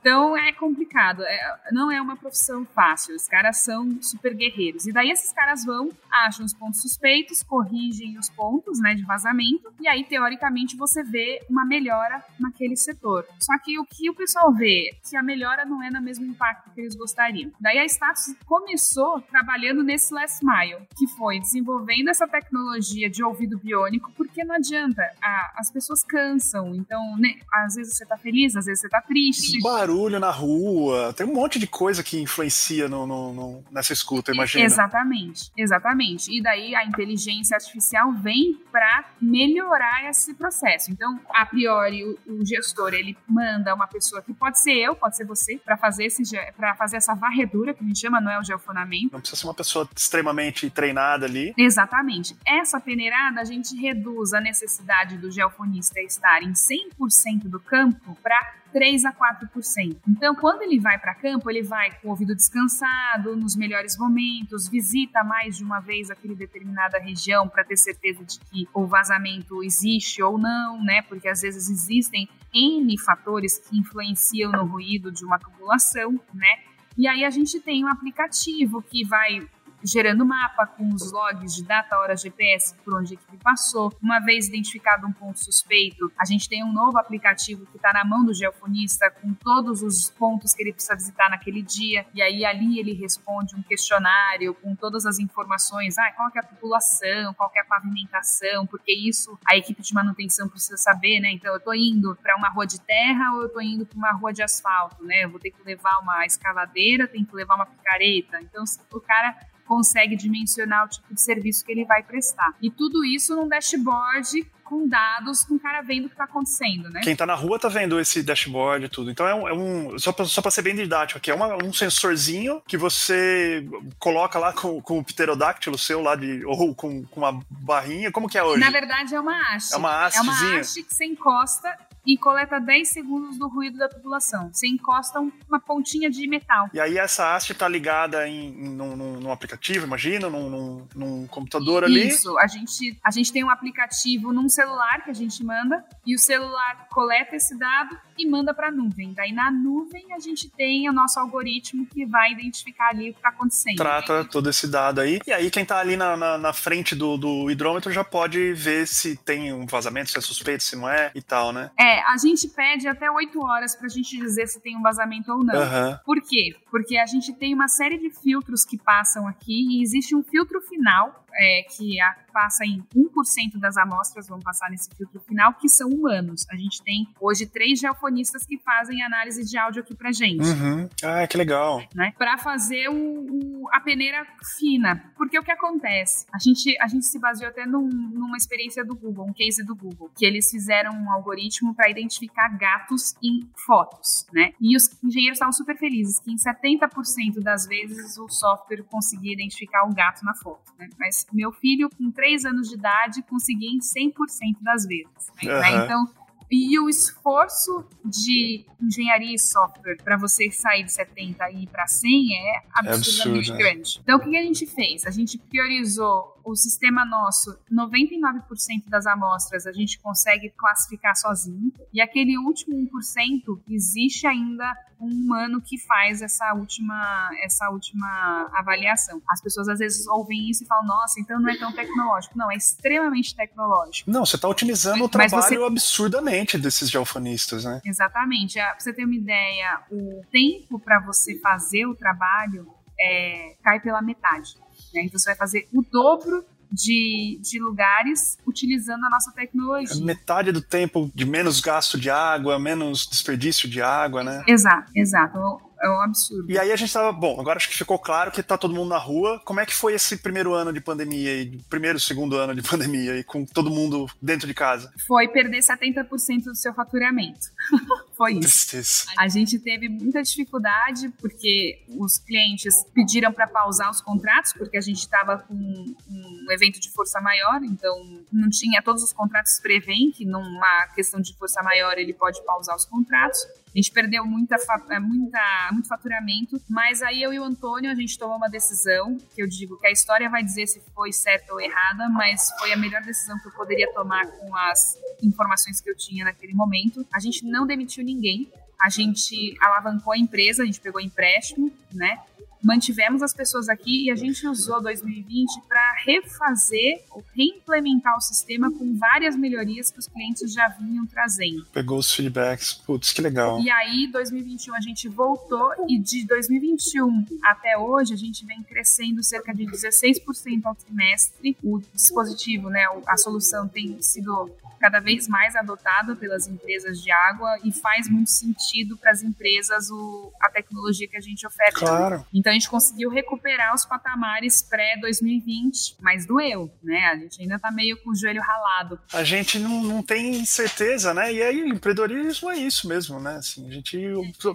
Então é complicado, é, não é uma profissão fácil. Os caras são super guerreiros. E daí esses caras vão, acham os pontos suspeitos, corrigem os pontos né, de vazamento, e aí, teoricamente, você vê uma melhora naquele setor. Só que o que o pessoal vê, que a melhora não é no mesmo impacto que eles gostariam. Daí a Status começou trabalhando nesse last mile, que foi desenvolvendo essa tecnologia de ouvido biônico, porque não adianta, a, as pessoas cansam. Então, né, às vezes você tá feliz, às vezes você tá triste. Barulho barulho na rua, tem um monte de coisa que influencia no, no, no, nessa escuta, imagina. Exatamente, exatamente. E daí a inteligência artificial vem para melhorar esse processo. Então, a priori, o, o, gestor ele manda uma pessoa que pode ser eu, pode ser você, para fazer esse para fazer essa varredura que a gente chama, não é o geofonamento. Não precisa ser uma pessoa extremamente treinada ali. Exatamente. Essa peneirada a gente reduz a necessidade do geofonista estar em 100% do campo para 3 a 4%. Então, quando ele vai para campo, ele vai com o ouvido descansado, nos melhores momentos, visita mais de uma vez aquele determinada região para ter certeza de que o vazamento existe ou não, né? Porque às vezes existem N fatores que influenciam no ruído de uma tubulação, né? E aí a gente tem um aplicativo que vai gerando mapa com os logs de data, hora, GPS, por onde ele passou. Uma vez identificado um ponto suspeito, a gente tem um novo aplicativo que está na mão do geofonista com todos os pontos que ele precisa visitar naquele dia. E aí ali ele responde um questionário com todas as informações, ah, qual é a população, qual é a pavimentação, porque isso a equipe de manutenção precisa saber, né? Então eu estou indo para uma rua de terra ou eu estou indo para uma rua de asfalto, né? Eu vou ter que levar uma escavadeira, tenho que levar uma picareta. Então o cara consegue dimensionar o tipo de serviço que ele vai prestar. E tudo isso num dashboard com dados, com o cara vendo o que está acontecendo, né? Quem está na rua está vendo esse dashboard e tudo. Então é um. É um só para só ser bem didático aqui, é uma, um sensorzinho que você coloca lá com, com o pterodáctilo seu lá de. ou com, com uma barrinha. Como que é hoje? Na verdade é uma haste. É uma hastezinha. É uma haste que você encosta e coleta 10 segundos do ruído da tubulação. Você encosta uma pontinha de metal. E aí essa haste está ligada em, em num, num, aplicativo, imagina, num, num, num computador ali. Isso, a gente, a gente tem um aplicativo num celular que a gente manda e o celular coleta esse dado e manda para a nuvem. Daí na nuvem a gente tem o nosso algoritmo que vai identificar ali o que está acontecendo. Trata todo esse dado aí. E aí quem está ali na, na, na frente do, do hidrômetro já pode ver se tem um vazamento, se é suspeito, se não é e tal, né? É, a gente pede até 8 horas pra gente dizer se tem um vazamento ou não. Uhum. Por quê? Porque a gente tem uma série de filtros que passam aqui e existe um filtro final é, que a, passa em 1% das amostras vão passar nesse filtro final, que são humanos. A gente tem hoje três geofonistas que fazem análise de áudio aqui pra gente. Uhum. Ah, que legal. Né? Pra fazer o, o, a peneira fina. Porque o que acontece? A gente, a gente se baseou até num, numa experiência do Google, um case do Google, que eles fizeram um algoritmo para identificar gatos em fotos, né? E os engenheiros estavam super felizes que em 70% das vezes o software conseguia identificar o gato na foto, né? Mas meu filho, com 3 anos de idade, conseguia em 100% das vezes. Né? Uhum. Então, e o esforço de engenharia e software para você sair de 70 e ir para 100 é absurdamente é absurdo, né? grande. Então, o que a gente fez? A gente priorizou o sistema nosso, 99% das amostras a gente consegue classificar sozinho, e aquele último 1% existe ainda um humano que faz essa última, essa última avaliação. As pessoas às vezes ouvem isso e falam, nossa, então não é tão tecnológico. Não, é extremamente tecnológico. Não, você está otimizando o trabalho você... absurdamente desses geofonistas, né? Exatamente. Pra você ter uma ideia, o tempo para você fazer o trabalho é, cai pela metade. Né? Então você vai fazer o dobro de, de lugares utilizando a nossa tecnologia. Metade do tempo de menos gasto de água, menos desperdício de água, né? Exato, exato é um absurdo. E aí a gente tava, bom, agora acho que ficou claro que tá todo mundo na rua. Como é que foi esse primeiro ano de pandemia e primeiro, segundo ano de pandemia e com todo mundo dentro de casa? Foi perder 70% do seu faturamento. foi isso. Tristeza. A gente teve muita dificuldade porque os clientes pediram para pausar os contratos porque a gente estava com um evento de força maior, então não tinha todos os contratos prevêem que numa questão de força maior ele pode pausar os contratos. A gente perdeu muita, é, muita, muito faturamento, mas aí eu e o Antônio, a gente tomou uma decisão, que eu digo que a história vai dizer se foi certa ou errada, mas foi a melhor decisão que eu poderia tomar com as informações que eu tinha naquele momento. A gente não demitiu ninguém, a gente alavancou a empresa, a gente pegou empréstimo, né? mantivemos as pessoas aqui e a gente usou 2020 para refazer ou reimplementar o sistema com várias melhorias que os clientes já vinham trazendo. Pegou os feedbacks, putz, que legal. E aí, 2021 a gente voltou e de 2021 até hoje a gente vem crescendo cerca de 16% ao trimestre. O dispositivo, né, a solução tem sido cada vez mais adotado pelas empresas de água e faz muito sentido para as empresas o, a tecnologia que a gente oferece. Claro. Então a gente conseguiu recuperar os patamares pré-2020, mas doeu, né? A gente ainda está meio com o joelho ralado. A gente não, não tem certeza, né? E aí o empreendedorismo é isso mesmo, né? Assim, a gente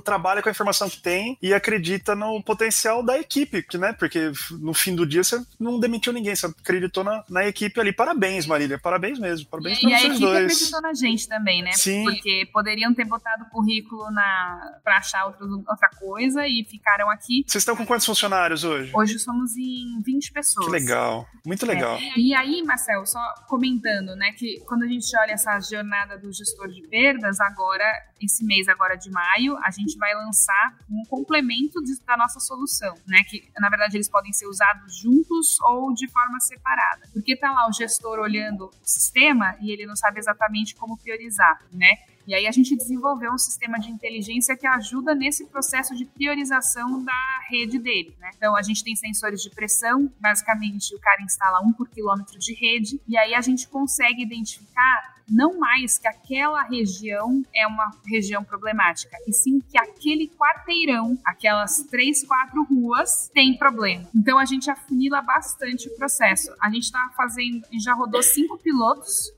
trabalha com a informação que tem e acredita no potencial da equipe, né? Porque no fim do dia você não demitiu ninguém, você acreditou na, na equipe ali. Parabéns, Marília, parabéns mesmo. Parabéns para vocês equipe dois. acreditou na gente também, né? Sim. Porque poderiam ter botado currículo na para achar outro, outra coisa e ficaram aqui. Vocês estão com quantos funcionários hoje? Hoje somos em 20 pessoas. Que legal. Muito legal. É. E aí, Marcel, só comentando, né, que quando a gente olha essa jornada do gestor de perdas, agora, esse mês agora de maio, a gente vai lançar um complemento de, da nossa solução, né, que na verdade eles podem ser usados juntos ou de forma separada. Porque tá lá o gestor olhando o sistema e ele não sabe exatamente como priorizar, né? E aí a gente desenvolveu um sistema de inteligência que ajuda nesse processo de priorização da rede dele. Né? Então a gente tem sensores de pressão, basicamente o cara instala um por quilômetro de rede, e aí a gente consegue identificar não mais que aquela região é uma região problemática, e sim que aquele quarteirão, aquelas três, quatro ruas, tem problema. Então a gente afunila bastante o processo. A gente está fazendo, já rodou cinco pilotos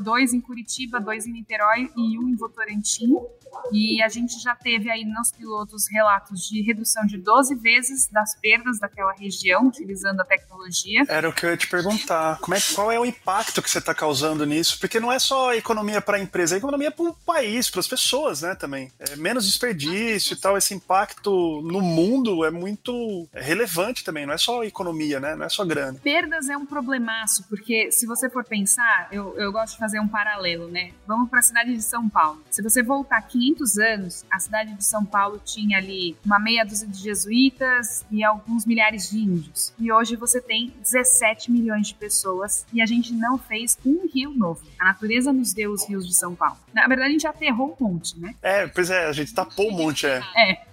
dois em Curitiba, dois em Niterói e um em Votorantim. E a gente já teve aí nos pilotos relatos de redução de 12 vezes das perdas daquela região, utilizando a tecnologia. Era o que eu ia te perguntar. Como é, qual é o impacto que você está causando nisso? Porque não é só economia para a empresa, é economia para o país, para as pessoas, né, também. É menos desperdício e tal. Esse impacto no mundo é muito relevante também, não é só economia, né? Não é só grana. Perdas é um problemaço, porque se você for pensar, eu, eu gosto de fazer um paralelo, né? Vamos para a cidade de São Paulo. Se você voltar 500 anos, a cidade de São Paulo tinha ali uma meia dúzia de jesuítas e alguns milhares de índios. E hoje você tem 17 milhões de pessoas e a gente não fez um rio novo. A natureza nos deu os rios de São Paulo. Na verdade, a gente aterrou um monte, né? É, pois é, a gente tapou um monte, é. É.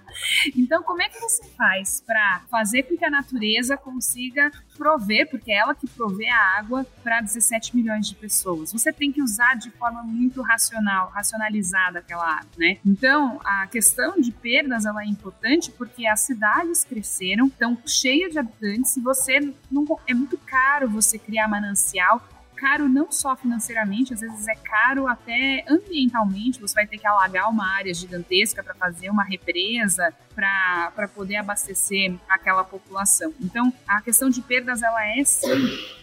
então, como é que você faz para fazer com que a natureza consiga prover, porque é ela que provê a água para 17 milhões de pessoas? Você tem que usar de forma muito racional, racionalizada aquela água, né? Então, a questão de perdas ela é importante porque as cidades cresceram, estão cheias de habitantes. Se você não é muito caro você criar manancial, caro não só financeiramente, às vezes é caro até ambientalmente. Você vai ter que alagar uma área gigantesca para fazer uma represa, para poder abastecer aquela população. Então, a questão de perdas, ela é sim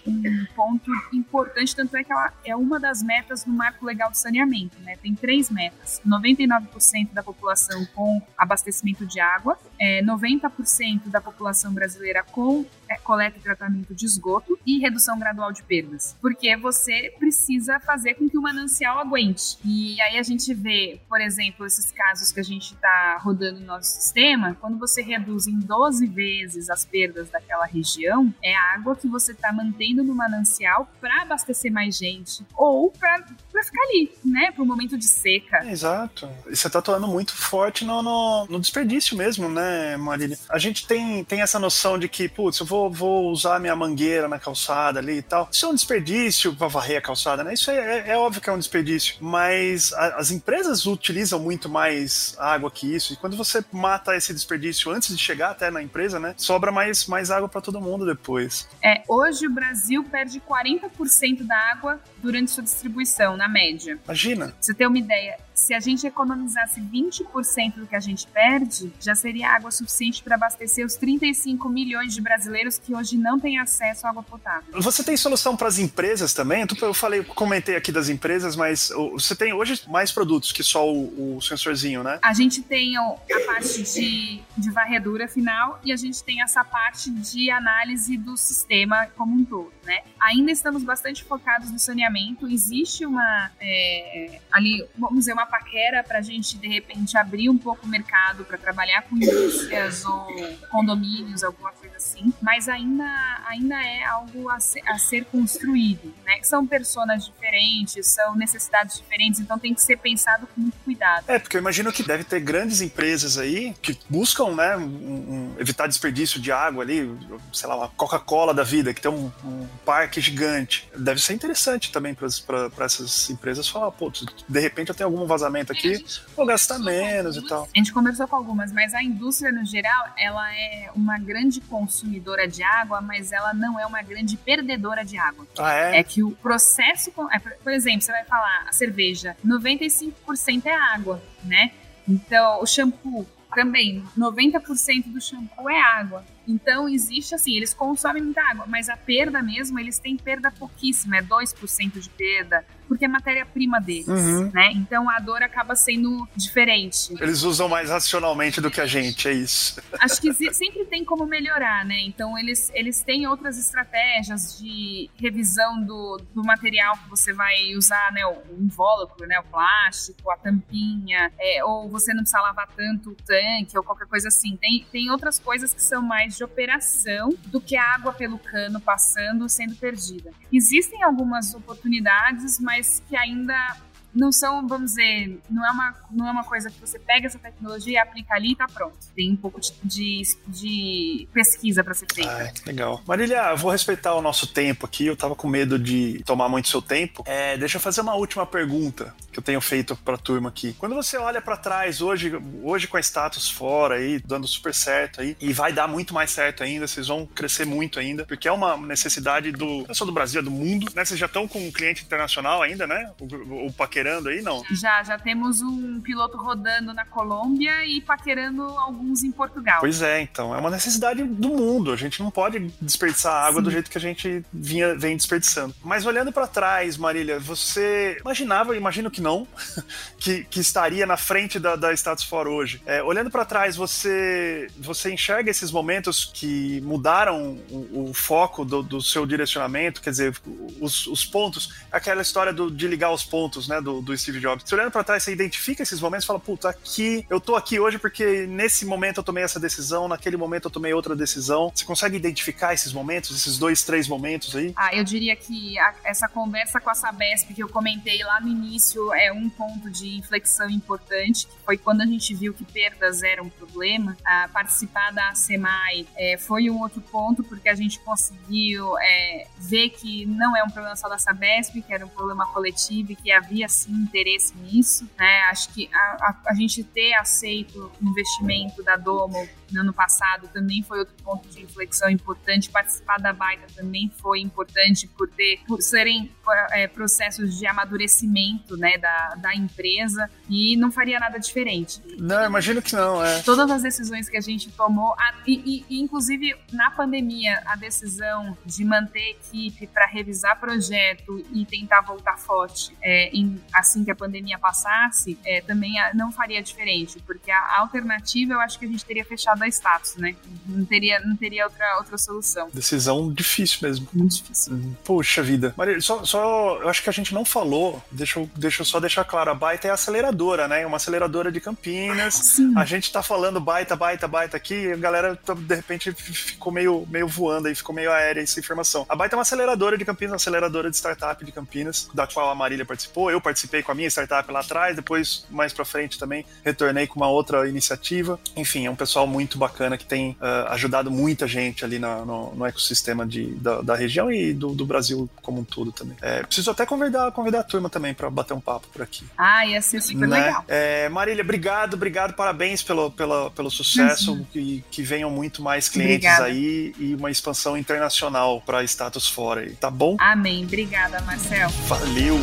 um ponto importante, tanto é que ela é uma das metas do marco legal de saneamento, né? Tem três metas: 99% da população com abastecimento de água, é, 90% da população brasileira com é, coleta e tratamento de esgoto e redução gradual de perdas. Porque você precisa fazer com que o manancial aguente. E aí a gente vê, por exemplo, esses casos que a gente está rodando no nosso sistema, quando você reduz em 12 vezes as perdas daquela região, é água que você está mantendo no manancial para abastecer mais gente ou para ficar ali, né, para o momento de seca. É, exato. E você está atuando muito forte no, no, no, desperdício mesmo, né, Marília? A gente tem, tem essa noção de que, putz, eu vou, vou usar minha mangueira na calçada ali e tal. Isso é um desperdício para varrer a calçada, né? Isso é, é, é, óbvio que é um desperdício, mas a, as empresas utilizam muito mais água que isso. E quando você mata esse desperdício antes de chegar até na empresa, né, sobra mais, mais água para todo mundo depois. É, hoje o Brasil perde 40% da água durante sua distribuição, na média. Imagina. Pra você ter uma ideia, se a gente economizasse 20% do que a gente perde, já seria água suficiente para abastecer os 35 milhões de brasileiros que hoje não têm acesso à água potável. Você tem solução para as empresas também? Eu falei, comentei aqui das empresas, mas você tem hoje mais produtos que só o, o sensorzinho, né? A gente tem a parte de, de varredura final e a gente tem essa parte de análise do sistema como um todo, né? Ainda estamos bastante focados no saneamento. Existe uma é, ali, vamos dizer, uma paquera para a gente, de repente, abrir um pouco o mercado para trabalhar com indústrias ou condomínios, alguma coisa assim, mas ainda, ainda é algo a ser, a ser construído, né? São pessoas diferentes, são necessidades diferentes, então tem que ser pensado com muito cuidado. É, porque eu imagino que deve ter grandes empresas aí que buscam, né, um, um, evitar desperdício de água ali, sei lá, uma Coca-Cola da vida, que tem um, um, parque gigante. Deve ser interessante também para essas empresas falar, pô, de repente eu tenho algum vazamento aqui, vou gastar menos e tal. A gente conversou com algumas, mas a indústria no geral, ela é uma grande consumidora de água, mas ela não é uma grande perdedora de água. Ah, é? É que o processo, é, por exemplo, você vai falar a cerveja, 95% é água, né? Então, o shampoo também, 90% do shampoo é água. Então, existe assim, eles consomem muita água, mas a perda mesmo, eles têm perda pouquíssima, é 2% de perda, porque é matéria-prima deles, uhum. né? Então a dor acaba sendo diferente. Eles usam mais racionalmente do que a gente, é isso. Acho que sempre tem como melhorar, né? Então eles, eles têm outras estratégias de revisão do, do material que você vai usar, né? O invólucro, né? O plástico, a tampinha, é, ou você não precisa lavar tanto o tanque, ou qualquer coisa assim. Tem, tem outras coisas que são mais de operação do que a água pelo cano passando sendo perdida. Existem algumas oportunidades, mas que ainda não são, vamos dizer, não é uma, não é uma coisa que você pega essa tecnologia aplica ali e tá pronto. Tem um pouco de, de, de pesquisa para ser feita. Ah, legal. Marília, vou respeitar o nosso tempo aqui. Eu tava com medo de tomar muito seu tempo. É, deixa eu fazer uma última pergunta que eu tenho feito pra turma aqui. Quando você olha para trás, hoje, hoje com a status fora aí, dando super certo aí, e vai dar muito mais certo ainda, vocês vão crescer muito ainda, porque é uma necessidade do, não só do Brasil, é do mundo, né? Vocês já estão com um cliente internacional ainda, né? O, o paquete paquerando aí, não? Já, já temos um piloto rodando na Colômbia e paquerando alguns em Portugal. Pois é, então. É uma necessidade do mundo. A gente não pode desperdiçar água Sim. do jeito que a gente vinha, vem desperdiçando. Mas olhando para trás, Marília, você imaginava, imagino que não, que, que estaria na frente da, da Status For hoje. É, olhando para trás, você, você enxerga esses momentos que mudaram o, o foco do, do, seu direcionamento, quer dizer, os, os pontos, aquela história do, de ligar os pontos, né? do, do Steve Jobs. Você olhando para trás, você identifica esses momentos e fala, puta, aqui, eu tô aqui hoje porque nesse momento eu tomei essa decisão, naquele momento eu tomei outra decisão. Você consegue identificar esses momentos, esses dois, três momentos aí? Ah, eu diria que a, essa conversa com a Sabesp que eu comentei lá no início é um ponto de inflexão importante, que foi quando a gente viu que perdas eram um problema. A participar da SEMAI é, foi um outro ponto, porque a gente conseguiu é, ver que não é um problema só da Sabesp, que era um problema coletivo e que havia sim interesse nisso. Né? Acho que a, a, a gente ter aceito o investimento da Domo no ano passado também foi outro ponto de inflexão importante. Participar da Baita também foi importante por ter, por serem é, processos de amadurecimento né, da, da empresa e não faria nada diferente. Não, imagino que não, é. Todas as decisões que a gente tomou, a, e, e, inclusive na pandemia, a decisão de manter equipe para revisar projeto e tentar voltar forte é, em assim que a pandemia passasse, é, também não faria diferente, porque a alternativa eu acho que a gente teria fechado a status, né? Não teria, não teria outra, outra solução. Decisão difícil mesmo. Muito difícil. Hum, puxa vida. Maria, só, só eu acho que a gente não falou, deixa eu, deixa eu só deixar claro, a Baita é aceleradora, né? Uma aceleradora de Campinas. Sim. A gente tá falando Baita, Baita, Baita aqui, a galera tá, de repente ficou meio, meio voando aí, ficou meio aérea essa informação. A Baita é uma aceleradora de Campinas, uma aceleradora de startup de Campinas, da qual a Marília participou. Eu participei com a minha startup lá atrás, depois, mais pra frente também, retornei com uma outra iniciativa. Enfim, é um pessoal muito bacana que tem uh, ajudado muita gente ali na, no, no, ecossistema de, da, da região e do, do, Brasil como um todo também. É, preciso até convidar, convidar a turma também para bater um papo por aqui. Ah, ia ser super né? legal. É, Marília, obrigado, obrigado, parabéns pelo, pelo, pelo sucesso, uhum. que, que venham muito mais clientes Obrigada. aí e uma expansão internacional para status fora aí, tá bom? Amém. Obrigada, Marcel. Valeu.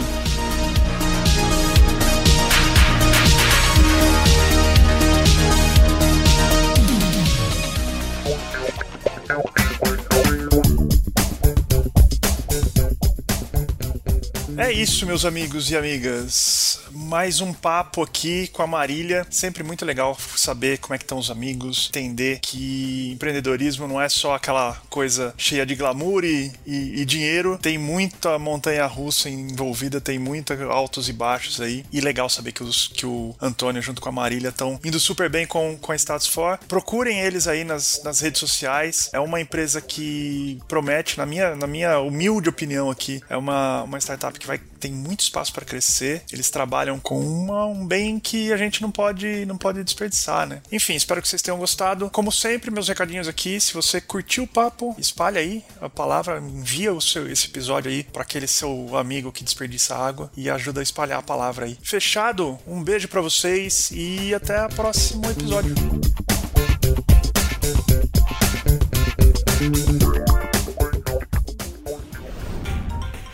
É isso, meus amigos e amigas. Mais um papo aqui com a Marília. Sempre muito legal saber como é que estão os amigos, entender que empreendedorismo não é só aquela coisa cheia de glamour e, e, e dinheiro. Tem muita montanha russa envolvida, tem muita altos e baixos aí. E legal saber que, os, que o Antônio junto com a Marília estão indo super bem com, com a Status. Procurem eles aí nas, nas redes sociais. É uma empresa que promete, na minha, na minha humilde opinião aqui, é uma, uma startup que vai tem muito espaço para crescer. Eles trabalham com uma, um bem que a gente não pode não pode desperdiçar, né? Enfim, espero que vocês tenham gostado. Como sempre, meus recadinhos aqui. Se você curtiu o papo, espalha aí a palavra, envia o seu esse episódio aí para aquele seu amigo que desperdiça água e ajuda a espalhar a palavra aí. Fechado? Um beijo para vocês e até o próximo episódio.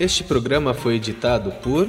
Este programa foi editado por